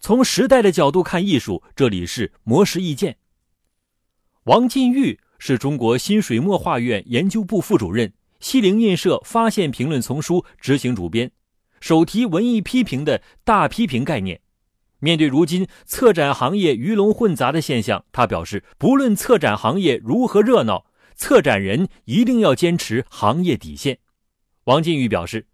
从时代的角度看艺术，这里是魔石意见。王进玉是中国新水墨画院研究部副主任，西泠印社《发现评论丛书》执行主编，首提文艺批评的大批评概念。面对如今策展行业鱼龙混杂的现象，他表示，不论策展行业如何热闹，策展人一定要坚持行业底线。王进玉表示。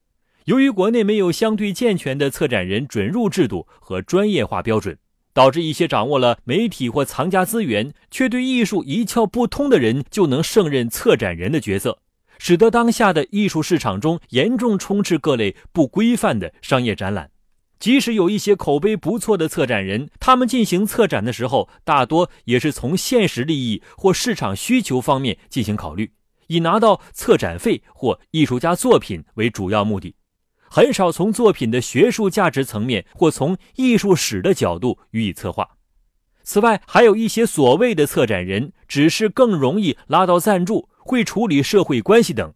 由于国内没有相对健全的策展人准入制度和专业化标准，导致一些掌握了媒体或藏家资源却对艺术一窍不通的人就能胜任策展人的角色，使得当下的艺术市场中严重充斥各类不规范的商业展览。即使有一些口碑不错的策展人，他们进行策展的时候，大多也是从现实利益或市场需求方面进行考虑，以拿到策展费或艺术家作品为主要目的。很少从作品的学术价值层面或从艺术史的角度予以策划。此外，还有一些所谓的策展人，只是更容易拉到赞助，会处理社会关系等，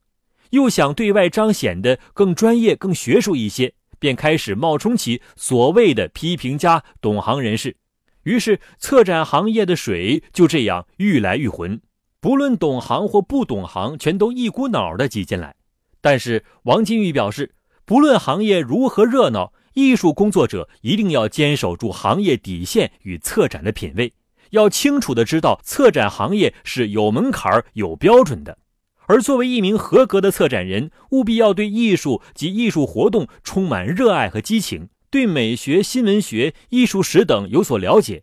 又想对外彰显的更专业、更学术一些，便开始冒充起所谓的批评家、懂行人士。于是，策展行业的水就这样愈来愈浑，不论懂行或不懂行，全都一股脑的挤进来。但是，王金玉表示。不论行业如何热闹，艺术工作者一定要坚守住行业底线与策展的品位，要清楚的知道策展行业是有门槛、有标准的。而作为一名合格的策展人，务必要对艺术及艺术活动充满热爱和激情，对美学、新闻学、艺术史等有所了解，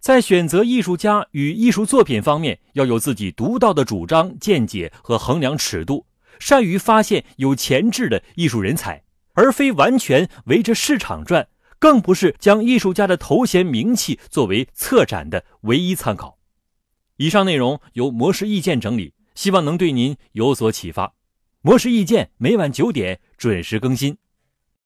在选择艺术家与艺术作品方面，要有自己独到的主张、见解和衡量尺度。善于发现有潜质的艺术人才，而非完全围着市场转，更不是将艺术家的头衔名气作为策展的唯一参考。以上内容由模式意见整理，希望能对您有所启发。模式意见每晚九点准时更新。